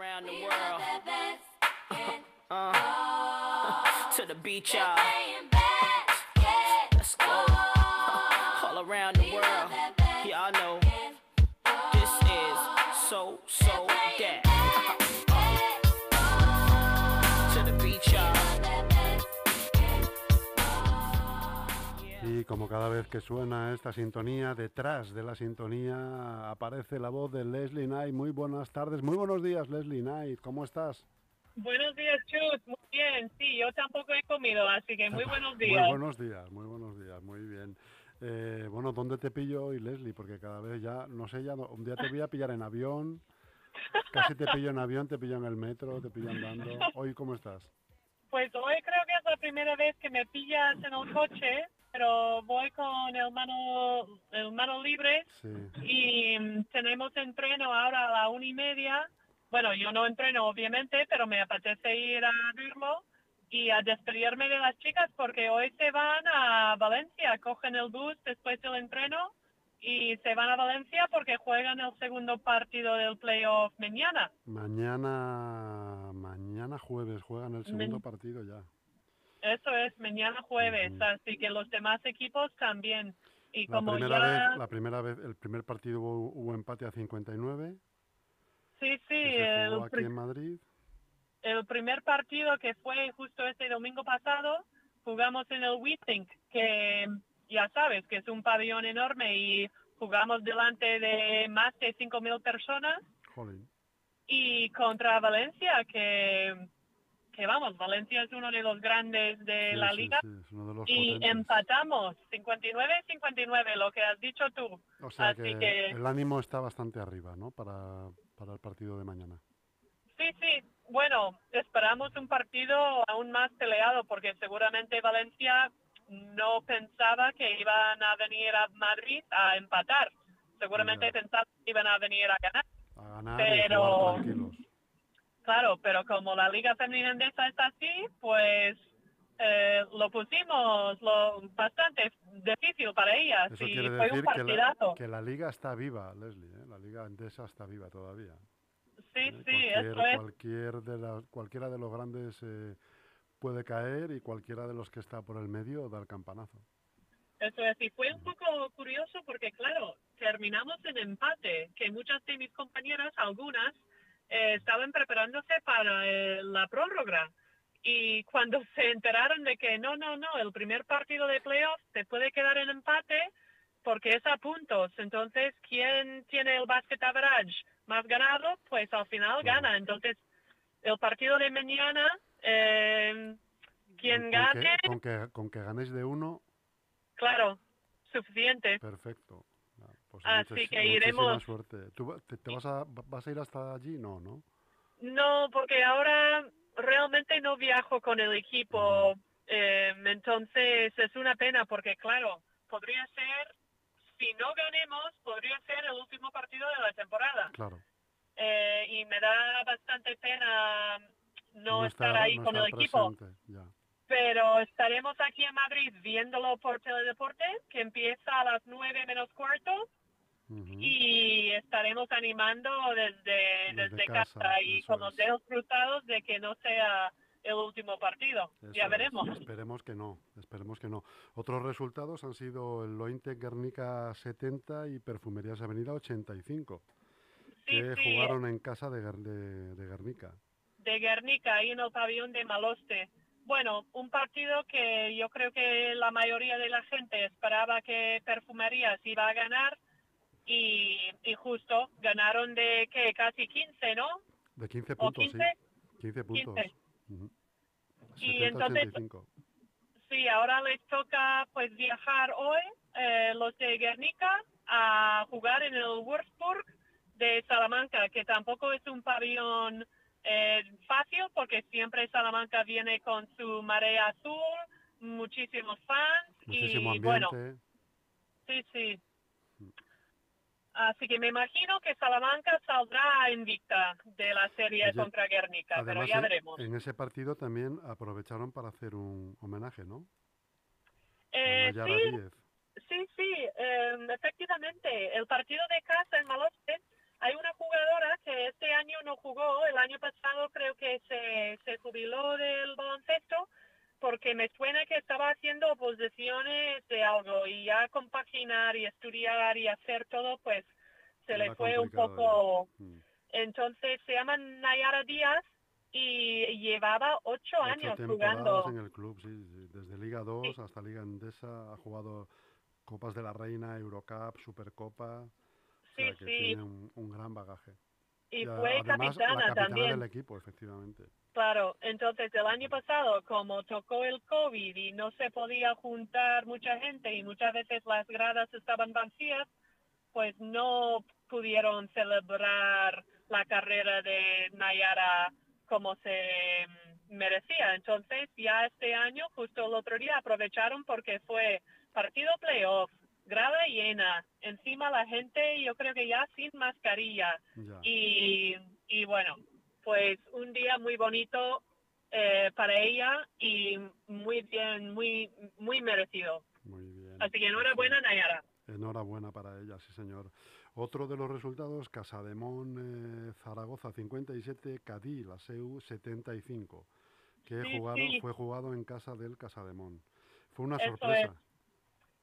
around the world. Uh, to the beach, y'all. Como cada vez que suena esta sintonía, detrás de la sintonía aparece la voz de Leslie Knight. Muy buenas tardes, muy buenos días Leslie Knight, ¿cómo estás? Buenos días, Chus. Muy bien. Sí, yo tampoco he comido, así que muy buenos días. Muy buenos días, muy buenos días, muy bien. Eh, bueno, ¿dónde te pillo hoy, Leslie? Porque cada vez ya, no sé, ya un día te voy a pillar en avión, casi te pillo en avión, te pillo en el metro, te pillo andando. Hoy, ¿cómo estás? Pues hoy creo que es la primera vez que me pillas en el coche, pero voy con el mano, el mano libre Sí. y mm, tenemos entreno ahora a la una y media. Bueno, yo no entreno obviamente, pero me apetece ir a verlo y a despedirme de las chicas porque hoy se van a Valencia, cogen el bus después del entreno y se van a Valencia porque juegan el segundo partido del playoff mañana. Mañana, mañana jueves juegan el segundo partido ya. Eso es mañana jueves, así que los demás equipos también. Y La como primera ya... vez, la primera vez, el primer partido hubo, hubo empate a 59, Sí, sí, que se el, jugó aquí en Madrid. el primer partido que fue justo este domingo pasado, jugamos en el Withink, que ya sabes que es un pabellón enorme y jugamos delante de más de 5.000 personas Jolín. y contra Valencia, que, que vamos, Valencia es uno de los grandes de Sí, la liga. sí, de Y potentes. empatamos 59-59, lo que has dicho tú. O sea así que, que- el ánimo está bastante arriba, ¿no? Para, para el partido de mañana. Sí, sí. Bueno, esperamos un partido aún más peleado porque seguramente Valencia no pensaba que iban a venir a Madrid a empatar. Seguramente Ya. pensaban que iban a venir a ganar. A ganar Pero- y. Claro, pero como la Liga Femenina está así, pues eh, lo pusimos lo bastante difícil para ellas Eso y quiere fue un decir que la, partidazo. que la liga está viva, Leslie. ¿eh? La liga endesa está viva todavía. Sí, ¿eh? sí, cualquier, eso es. cualquier de la- cualquiera de los grandes eh, puede caer y cualquiera de los que está por el medio da el campanazo. Eso es, y fue un poco curioso porque, claro, terminamos en empate, que muchas de mis compañeras, algunas, eh, estaban preparándose para eh, la prórroga. Y cuando se enteraron de que no, no, no, el primer partido de playoff se puede quedar en empate porque es a puntos. Entonces, ¿quién tiene el basket average más ganado? Pues al final gana. Entonces, el partido de mañana, eh, quien gane, Con que, con, que, con que ganéis de uno, claro, suficiente. perfecto. Pues Así que iremos. suerte. ¿Tú va- te, te vas, a, vas a ir hasta allí? No, ¿no? No, porque ahora realmente no viajo con el equipo, eh, entonces es una pena porque claro, podría ser, si no ganemos, podría ser el último partido de la temporada. Claro. Eh, y me da bastante pena no, estar, ahí no con el equipo, ya. pero estaremos aquí en Madrid viéndolo por Teledeporte, que empieza a las nueve menos cuarto, Y estaremos animando desde, Desde desde casa, casa, y con los dedos cruzados de que no sea el último partido. Eso ya es. veremos. Esperemos que no, esperemos que no. Otros resultados han sido el Lointe Guernica 70 y Perfumerías Avenida 85, Sí, que sí, jugaron en casa de, de, de Guernica. de Guernica, ahí en el pabellón de Maloste. Bueno, un partido que yo creo que la mayoría de la gente esperaba que Perfumerías iba a ganar y, y justo ganaron de que casi 15, ¿no? De 15 ¿O puntos, 15? sí. 15 puntos. 15. Ujú. Y 70, entonces- 85. Sí, ahora les toca pues viajar hoy eh, los de Guernica a jugar en el Würzburg de Salamanca, que tampoco es un pabellón eh, fácil porque siempre Salamanca viene con su marea azul, muchísimos fans Muchísimo y ambiente. bueno, sí, sí. Así que me imagino que Salamanca saldrá invicta de la serie Oye, contra Guernica, pero Además, ya en- veremos. en ese partido también aprovecharon para hacer un homenaje, ¿no? Eh, sí. Sí, sí, eh, efectivamente. El partido de casa en Maloste, hay una jugadora que este año no no jugó. El año pasado creo que se, se jubiló del baloncesto porque me suena que estaba haciendo posiciones de algo y ya compaginar y estudiar y hacer todo, pues se le fue un poco... Mm. Entonces se llama Nayara Díaz y llevaba ocho, Ocho años jugando. en el club, sí, sí, desde Liga 2 hasta Liga Endesa, ha jugado Copas de la Reina, Eurocup, Supercopa, o sea que tiene un, un gran bagaje. Y fue además, capitana la capitana también. del equipo, efectivamente. Claro, entonces el año pasado, como tocó el COVID y no se podía juntar mucha gente y muchas veces las gradas estaban vacías, pues no pudieron celebrar la carrera de Nayara como se merecía. Entonces ya este año, justo el otro día, aprovecharon porque fue partido playoff, grada llena, encima la gente yo creo que ya sin mascarilla Ya. y, y bueno, pues un día muy bonito eh, para ella y muy bien, muy muy merecido. Muy bien. Así que enhorabuena, Nayara. Enhorabuena para ella, sí señor. Otro de los resultados, Casademón eh, Zaragoza 57, Cadí, la SEU 75, que Sí, jugado, sí. fue jugado en casa del Casademón. Fue una Eso sorpresa.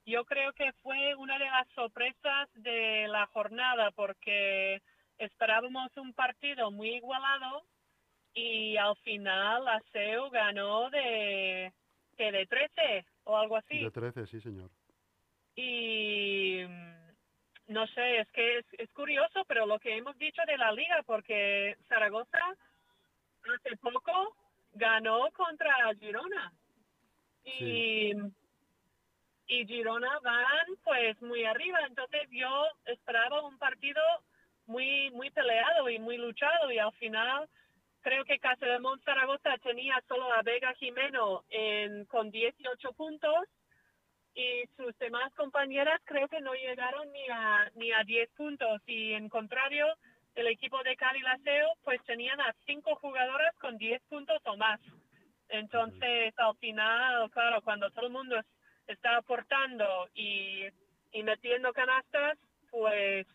Yo creo que fue una de las sorpresas de la jornada porque esperábamos un partido muy igualado y al final la SEU ganó de, que de 13 o algo así. De 13, sí señor. y mm, no sé, es que es, es curioso, pero lo que hemos dicho de la liga, porque Zaragoza hace poco ganó contra Girona. Y, y Girona van pues muy arriba, entonces yo esperaba un partido muy muy peleado y muy luchado y al final creo que Castellón Zaragoza tenía solo a Vega Jimeno en, con 18 puntos y sus demás compañeras creo que no llegaron ni a ni a 10 puntos. Y en contrario el equipo de Cali Laseo pues tenían a cinco jugadoras con 10 puntos o más. Entonces al final claro cuando todo el mundo está aportando y, y metiendo canastas pues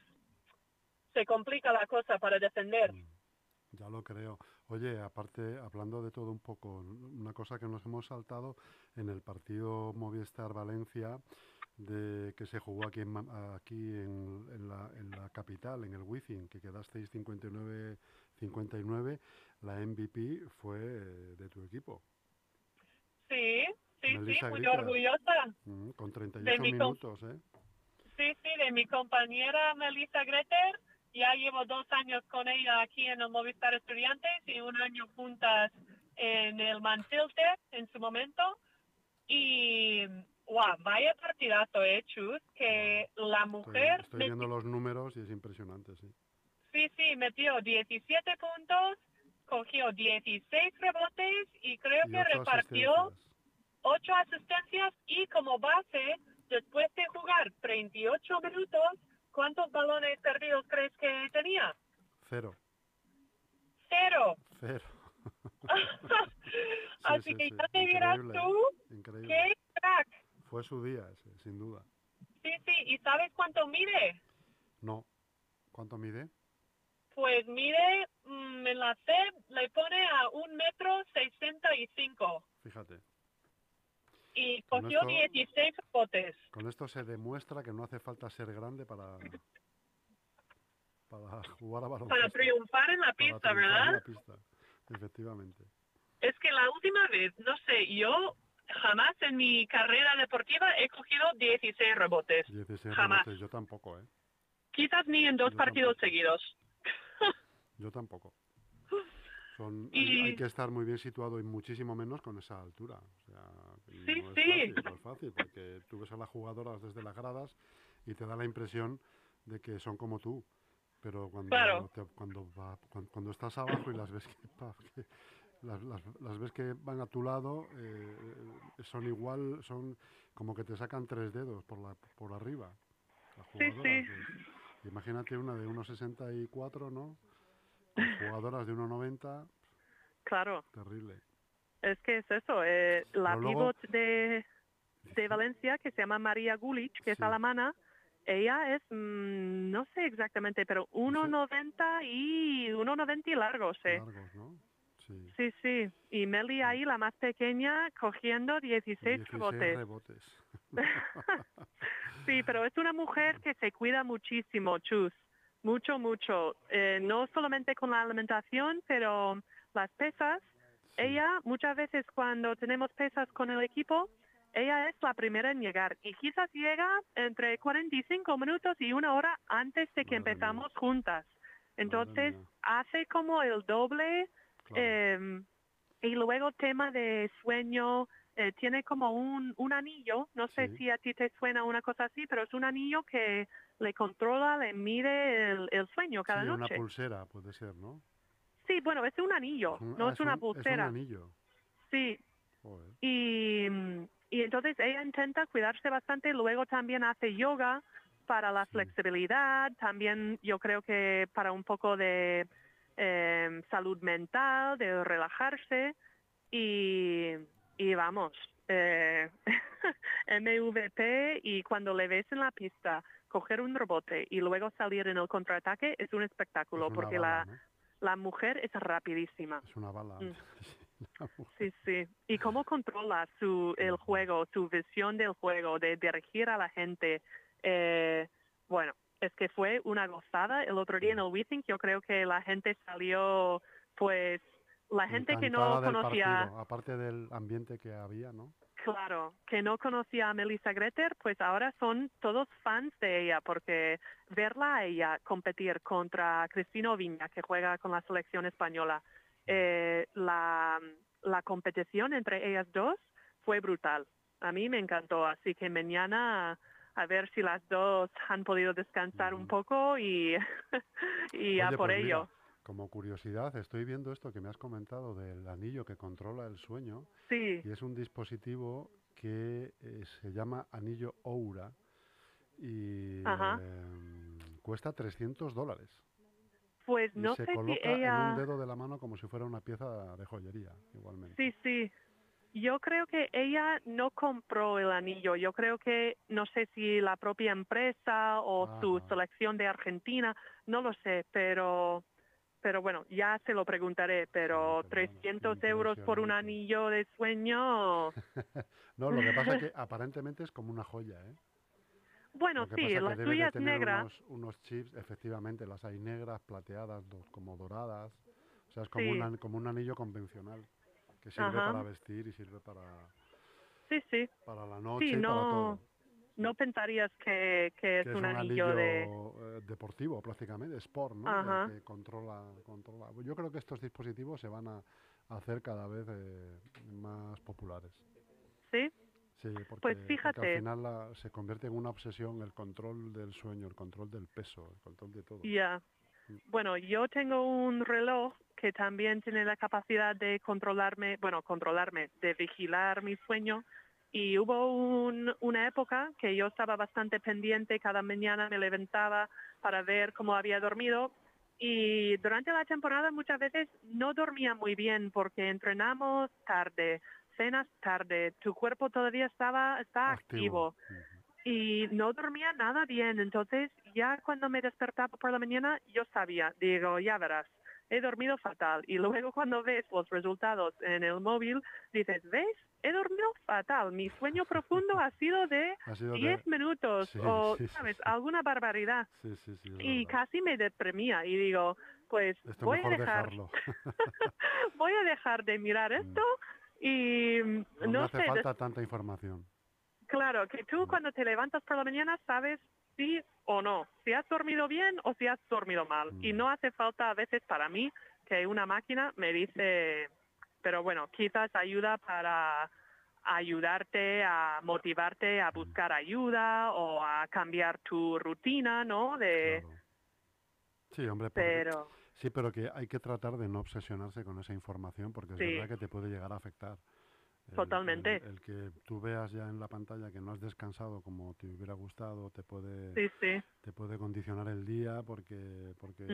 se complica la cosa para defender Mm, Ya lo creo. Oye, aparte, hablando de todo un poco, una cosa que nos hemos saltado en el partido Movistar Valencia, de que se jugó aquí en, aquí en, en la, en la capital, en el Wizzing, que quedasteis 59-59, la MVP fue eh, de tu equipo, sí sí sí muy Grita. orgullosa mm, con De 38 mi com- minutos, ¿eh? Sí, sí, de mi compañera Melissa Greter. Ya llevo dos años con ella aquí en el Movistar Estudiantes y un año juntas en el Mantilte en su momento. Y, wow, vaya partidazo, eh, Chus, que la mujer, estoy meti- viendo los números y es impresionante, sí. sí, sí, metió 17 puntos, cogió 16 rebotes y creo Y que repartió asistencias. Ocho asistencias y como base, después de jugar 38 minutos, ¿cuántos balones perdidos crees que tenía? Cero, Cero. cero. Así sí, que sí, ya te dirás tú, Increíble. qué crack. Fue su día ese, sin duda. Sí, sí, ¿y sabes cuánto mide? No. ¿Cuánto mide? Pues mide, mm, en la C le pone a un metro sesenta y cinco Fíjate. Y cogió esto- 16 botes. Con esto se demuestra que no hace falta ser grande para, para jugar a baloncesto. Para triunfar en la Para pista, en ¿verdad? la pista, Efectivamente. Es que la última vez, no sé, yo jamás en mi carrera deportiva he cogido 16 rebotes. 16 Jamás. rebotes, yo tampoco, ¿eh? Quizás ni en dos Yo partidos tampoco. seguidos. Yo tampoco. Son, Y- hay, que estar muy bien situado y muchísimo menos con esa altura. O sea, Sí, no es sí. fácil, no es fácil, porque tú ves a las jugadoras desde las gradas y te da la impresión de que son como tú. Pero cuando, Claro. te- cuando, va- cuan- cuando, estás abajo y las ves que, pa- que- las, las- las ves que van a tu lado, eh, eh, son igual, son como que te sacan tres dedos por, la, por arriba. Las Sí, jugadoras. sí. pues, imagínate una de 1,64, ¿no? Jugadoras de 1,90, Claro, terrible. es que es eso. eh, la luego- pivot de, de Valencia, que se llama María Gulich, que es Sí. alemana, ella es, mm, no sé exactamente, pero 1,90 y 1,90 y largo, sí. Largos, ¿no? Sí. Sí, sí. Y Meli ahí, la más pequeña, cogiendo 16, 16 rebotes. rebotes. Sí, pero es una mujer que se cuida muchísimo, Chus. Mucho, mucho. Eh, no solamente con la alimentación, pero las pesas. Ella, muchas veces cuando tenemos pesas con el equipo, ella es la primera en llegar. Y quizás llega entre 45 minutos y una hora antes de que Madre mía. empezamos juntas. Entonces, hace como el doble. Claro. eh, y luego tema de sueño, eh, tiene como un, un anillo, no sé si a ti te suena una cosa así, pero es un anillo que le controla, le mide el, el sueño cada sí, una noche. pulsera puede ser, ¿no? Sí, bueno, es un anillo, un- no ah, es una un- pulsera. Es un anillo. Sí, Joder. y, y entonces ella intenta cuidarse bastante, luego también hace yoga para la Sí. flexibilidad, también yo creo que para un poco de eh, salud mental, de relajarse y, y vamos, eh, MVP y cuando le ves en la pista coger un rebote y luego salir en el contraataque es un espectáculo Es porque bala, la, ¿no? la mujer es rapidísima. Es una bala. Mm. Sí, sí. Y cómo controla su, el juego, su visión del juego, de dirigir a la gente. Eh, bueno, es que fue una gozada. El otro día en el Withing yo creo que la gente salió, pues, la gente que no conocía, partido, aparte del ambiente que había, ¿no? claro, que no conocía a Melissa Greter, pues ahora son todos fans de ella, porque verla a ella competir contra Cristina Viña, que juega con la selección española, eh, la, la competición entre ellas dos fue brutal. A mí me encantó, así que mañana a ver si las dos han podido descansar un Ujú. poco y, y a por pues mira, ello. Como curiosidad, estoy viendo esto que me has comentado del anillo que controla el sueño Sí, y es un dispositivo que eh, se llama anillo Oura y em, cuesta 300 dólares. pues Y no se sé si coloca en ella... un dedo de la mano como si fuera una pieza de joyería, igualmente. Sí, sí. Yo creo que ella no compró el anillo. Yo creo que no sé si la propia empresa o su Ajá. selección de Argentina, no lo sé, pero pero bueno, ya se lo preguntaré, pero Sí, pero bueno, 300 euros por un anillo de sueño, No, lo que pasa es que aparentemente es como una joya, ¿eh? bueno, sí, pasa la que debe de suya es tener negra, Unos, unos chips, efectivamente, las hay negras, plateadas, do- como doradas. O sea, es como, Sí. un, an- como un anillo convencional que sirve Ajá. para vestir y sirve para, sí, sí, para la noche para no, todo. No pensarías que, que es Que un anillo de... eh, deportivo prácticamente, sport, ¿no? Ajá. El que controla, controla. Yo creo que estos dispositivos se van a hacer cada vez eh, más populares. Sí, Sí, porque, Pues porque fíjate. al final la- se convierte en una obsesión el control del sueño, el control del peso, el control de todo. Ya. Mm. Bueno, yo tengo un reloj que también tiene la capacidad de controlarme, bueno, controlarme, de vigilar mi sueño. Y hubo un- una época que yo estaba bastante pendiente, cada mañana me levantaba para ver cómo había dormido. Y durante la temporada muchas veces no dormía muy bien porque entrenamos tarde, cenas tarde, tu cuerpo todavía estaba está activo Ujú. y no dormía nada bien. Entonces, ya cuando me despertaba por la mañana, yo sabía, digo, ya verás, he dormido fatal. Y luego cuando ves los resultados en el móvil, dices, ¿ves? He dormido fatal. Mi sueño profundo ha sido de Ha sido de- 10 minutos Sí, o, sí, ¿sabes? sí. Alguna barbaridad. Sí, sí, sí. es Y verdad. casi me deprimía y digo, pues Esto voy a dejar, dejarlo. voy a dejar de mirar esto y No, no, me hace sé, des- falta tanta información. Claro, que tú cuando te levantas por la mañana sabes sí o no, si has dormido bien o si has dormido mal. Y Mm. no hace falta a veces para mí que una máquina me dice, pero bueno, quizás ayuda para ayudarte a motivarte a buscar ayuda o a cambiar tu rutina, ¿no? De, claro. Sí, hombre, pero sí, pero que hay que tratar de no obsesionarse con esa información porque es Sí. verdad que te puede llegar a afectar. Totalmente. El, el que tú veas ya en la pantalla que no has descansado como te hubiera gustado te puede Sí, sí. te puede condicionar el día porque porque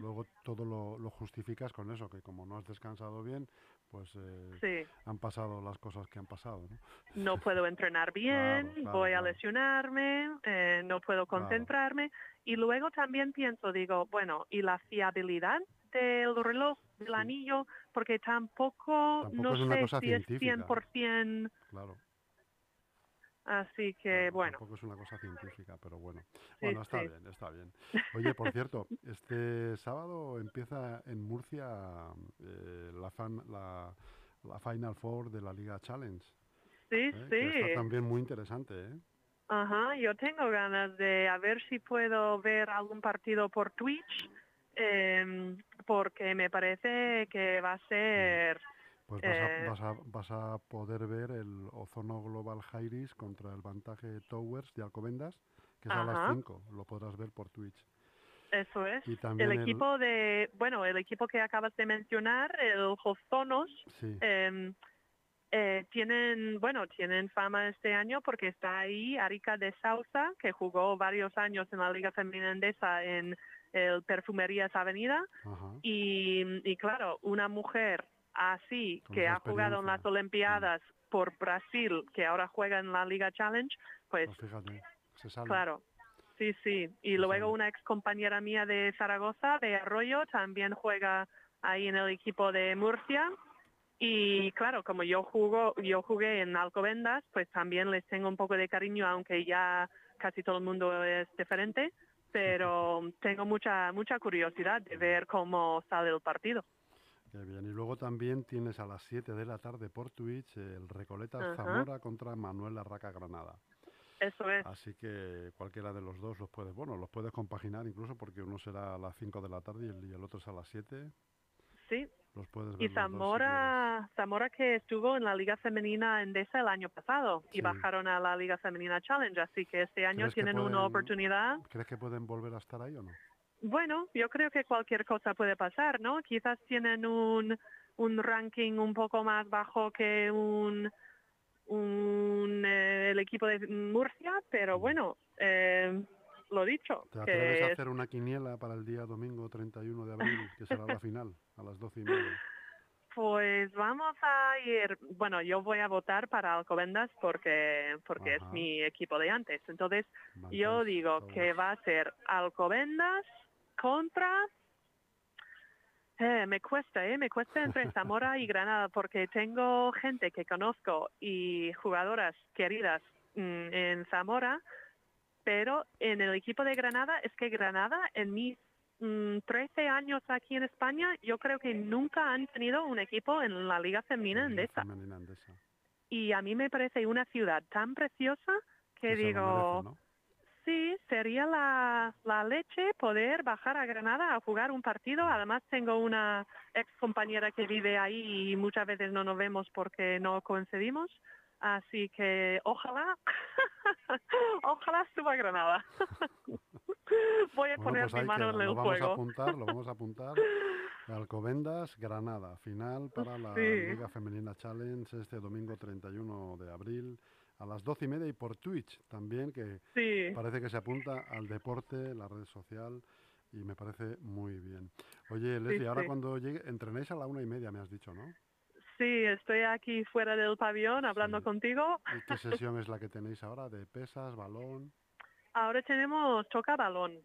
luego todo lo, lo justificas con eso que como no has descansado bien pues eh, Sí. han pasado las cosas que han pasado ¿no? no puedo entrenar bien, claro, voy a lesionarme, eh, no puedo concentrarme. Y luego también pienso, digo, bueno, ¿y la fiabilidad del reloj, del anillo? Porque tampoco, Tampoco no es sé si es científica. 100%, claro así que bueno, Tampoco es una cosa científica, pero bueno. Sí, bueno, está sí. bien, está bien. Oye, por cierto, este sábado empieza en Murcia eh, la, fan- la, la Final Four de la Liga Challenge. sí, ¿eh? que sí. está también muy interesante, ¿eh? Ajá, yo tengo ganas de a ver si puedo ver algún partido por Twitch, em, porque me parece que va a ser Pues vas, Eh, a, vas, a, vas a poder ver el Ozono Global Jairis contra el Vantage Towers de Alcobendas, que es a las Ajá. 5. Lo podrás ver por Twitch. Eso es. Y también El equipo de, bueno, el equipo que acabas de mencionar, el Jozonos, Sí, eh, eh, tienen, bueno, tienen fama este año porque está ahí Arica de Sausa, que jugó varios años en la Liga Femenina Endesa en el Perfumerías Avenida. Y, y claro, una mujer así Con que ha jugado en las. Olimpiadas por Brasil, que ahora juega en la Liga Challenge, pues Pues fíjate, se sale. Claro, sí, sí. Y Se luego una ex compañera mía de Zaragoza, de Arroyo, también juega ahí en el equipo de Murcia. Y claro, como yo jugo, yo jugué en Alcobendas, pues también les tengo un poco de cariño, aunque ya casi todo el mundo es diferente. Pero tengo mucha mucha curiosidad de ver cómo sale el partido. Qué bien. Y luego también tienes a las 7 de la tarde por Twitch el Recoletas Ajá. Zamora contra Manuel Larraca Granada. Eso es. Así que cualquiera de los dos los puedes, bueno, los puedes compaginar incluso porque uno será a las 5 de la tarde y el, y el otro es a las 7. Sí. Los puedes ver Y los dos si Zamora, Zamora que estuvo en la Liga Femenina Endesa el año pasado y bajaron a la Liga Femenina Challenge, así que este año ¿Crees que tienen una oportunidad. ¿Crees que pueden volver a estar ahí o no? Bueno, yo creo que cualquier cosa puede pasar, ¿no? Quizás tienen un, un ranking un poco más bajo que un, un eh, el equipo de Murcia, pero bueno, eh, lo dicho, ¿Te atreves a hacer una quiniela para el día domingo 31 de abril, que será la final, a las 12 y media? Pues vamos a ir, bueno, yo voy a votar para Alcobendas porque porque es mi equipo de antes. Entonces, yo digo que va a ser Alcobendas contra eh, me cuesta, ¿eh? Me cuesta entre Zamora y Granada porque tengo gente que conozco y jugadoras queridas mm, en Zamora, pero en el equipo de Granada es que Granada en mis mm, 13 años aquí en España yo creo que nunca han tenido un equipo en la Liga Femenina Endesa. Femenina Endesa. Y a mí me parece una ciudad tan preciosa que digo, merece, ¿no? Sí, sería la, la leche poder bajar a Granada a jugar un partido. Además, tengo una ex compañera que vive ahí y muchas veces no nos vemos porque no coincidimos. Así que ojalá, ojalá suba Granada. Voy a Bueno, poner pues mi mano queda, en el lo vamos a apuntar, lo vamos a apuntar. Alcobendas, Granada, final para la Sí. Liga Femenina Challenge este domingo 31 de abril a las 12 y media y por Twitch también, que Sí, parece que se apunta al deporte, la red social y me parece muy bien. Oye, Leslie, ahora sí. cuando llegue, entrenéis a la una y media, me has dicho, ¿no? Sí, estoy aquí fuera del pabellón hablando Sí. contigo. ¿Y qué sesión es la que tenéis ahora? ¿De pesas, balón? Ahora tenemos toca balón.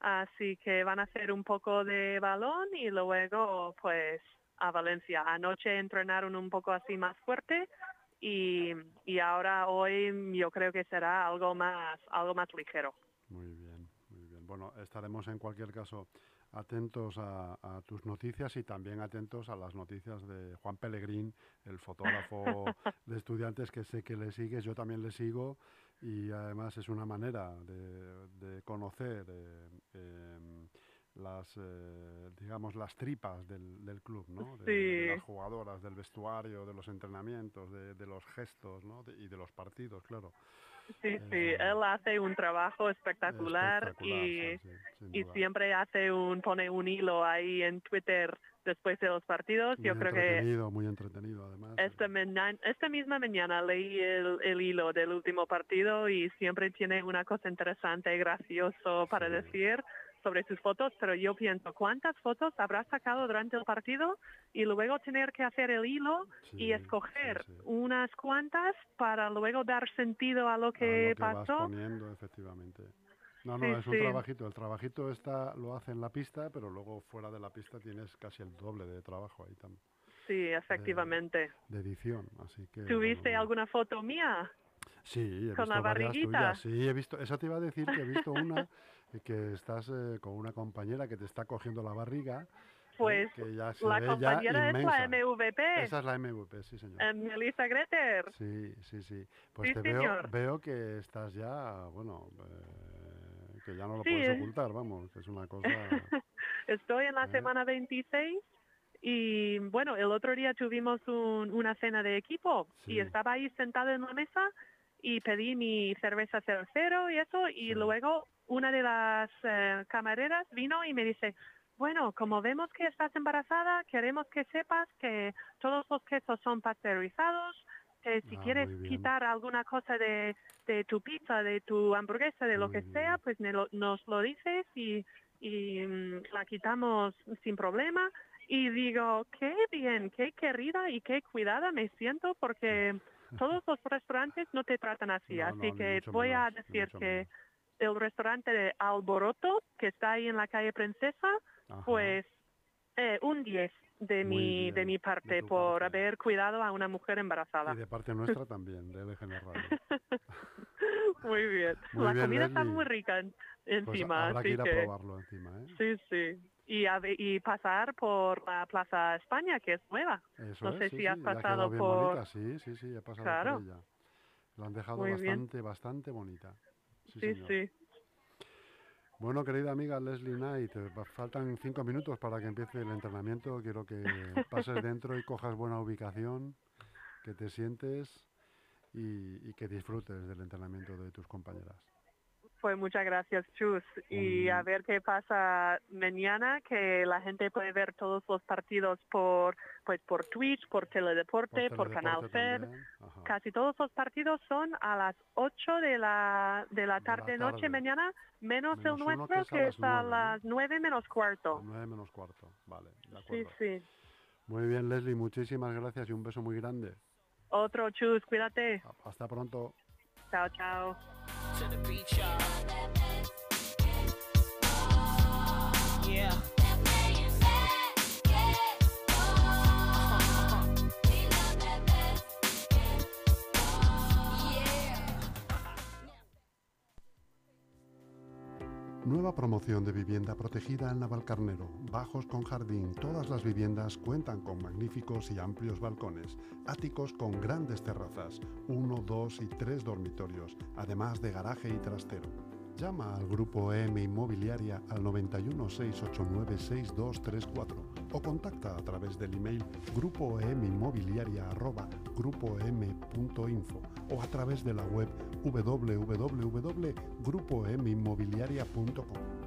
Así que van a hacer un poco de balón y luego pues a Valencia. Anoche entrenaron un poco así más fuerte y, y ahora hoy yo creo que será algo más algo más ligero. Muy bien, muy bien. Bueno, estaremos en cualquier caso atentos a, a tus noticias y también atentos a las noticias de Juan Pellegrín, el fotógrafo de estudiantes que sé que le sigues, yo también le sigo y además es una manera de, de conocer eh, em, las, eh, digamos, las tripas del, del club, ¿no? De, las jugadoras, del vestuario, de los entrenamientos, de, de los gestos, ¿no? Y de los partidos, claro. Sí, sí, Eh, él hace un trabajo espectacular, espectacular, y, sí, y siempre hace un, pone un hilo ahí en Twitter después de los partidos. Muy Yo creo que entretenido, muy entretenido además. esta, mañana, esta misma mañana leí el, el hilo del último partido y siempre tiene una cosa interesante y gracioso para Sí. decir sobre sus fotos, pero yo pienso, ¿cuántas fotos habrá sacado durante el partido? Y luego tener que hacer el hilo Sí, y escoger sí, sí. unas cuantas para luego dar sentido a lo A que, lo que vas pasó. poniendo, efectivamente. No, no, es un trabajito. El trabajito está, lo hace en la pista, pero luego fuera de la pista tienes casi el doble de trabajo ahí tam- Sí, efectivamente. de edición. Así que. ¿Tuviste bueno, alguna foto mía? Sí, he con la visto varias barriguita? tuyas. Sí, he visto. Eso te iba a decir que he visto una que estás eh, con una compañera que te está cogiendo la barriga. ¿eh? Pues que ya se la ve ya compañera es la. MVP, Esa es la MVP, sí, señor. eh, Melissa Greter. Sí, sí, sí. Pues Sí, te veo, señor. veo que estás ya, bueno, eh, que ya no lo Sí, puedes es- ocultar, vamos, que es una cosa... Estoy en la semana 26 y bueno, el otro día tuvimos un- una cena de equipo Sí. y estaba ahí sentada en la mesa y pedí mi cerveza cero y eso y luego una de las eh, camareras vino y me dice, bueno, como vemos que estás embarazada, queremos que sepas que todos los quesos son pasteurizados, que si Ah, quieres quitar alguna cosa de, de tu pizza, de tu hamburguesa, de lo Muy que sea, pues me lo- nos lo dices y, y mm, la quitamos sin problema. Y digo, qué bien, qué querida y qué cuidada me siento porque todos los restaurantes no te tratan así. No, así que voy a menos, decir que el restaurante de Alboroto, que está ahí en la calle Princesa, Ajá. pues eh, un 10 de Muy mi, de mi parte por parte. haber cuidado a una mujer embarazada. Y de parte nuestra también, de LGN Radio. Muy bien. Muy la bien, comida está muy rica en- Pues encima, que así ir a que probarlo encima, ¿eh? sí, sí. Y, a y pasar por la Plaza España, que es nueva. Eso no es, sé sí, si has pasado por- bonita, sí, sí, sí, he pasado Claro. por ella. Lo han dejado Muy bien. bastante, bastante bonita. Sí, Sí. Bueno, querida amiga Leslie Knight, faltan cinco minutos para que empiece el entrenamiento. Quiero que pases dentro y cojas buena ubicación, que te sientes y, y que disfrutes del entrenamiento de tus compañeras. Pues muchas gracias, Chus. Y a Mm. ver qué pasa mañana, que la gente puede ver todos los partidos por pues por Twitch, por Teledeporte, por, Canal Teledeporte Fed. Casi todos los partidos son a las 8 de la, de la De la tarde-noche tarde. mañana, menos, Menos el nuestro, que es a que las es a nueve, ¿no? las 9 menos cuarto. Nueve menos cuarto, vale, de Sí, acuerdo. sí. Muy bien, Leslie, muchísimas gracias y un beso muy grande. Otro Chus, cuídate. Hasta pronto. Chao, chao. To the beach, y'all. Yeah. Nueva promoción de vivienda protegida en Navalcarnero. Bajos con jardín. Todas las viviendas cuentan con magníficos y amplios balcones. Áticos con grandes terrazas. Uno, dos y tres dormitorios. Además de garaje y trastero. Llama al grupo EM Inmobiliaria al 91 689 6234 o contacta a través del email grupoeminmobiliaria@grupoem.info o a través de la web www.grupoeminmobiliaria.com.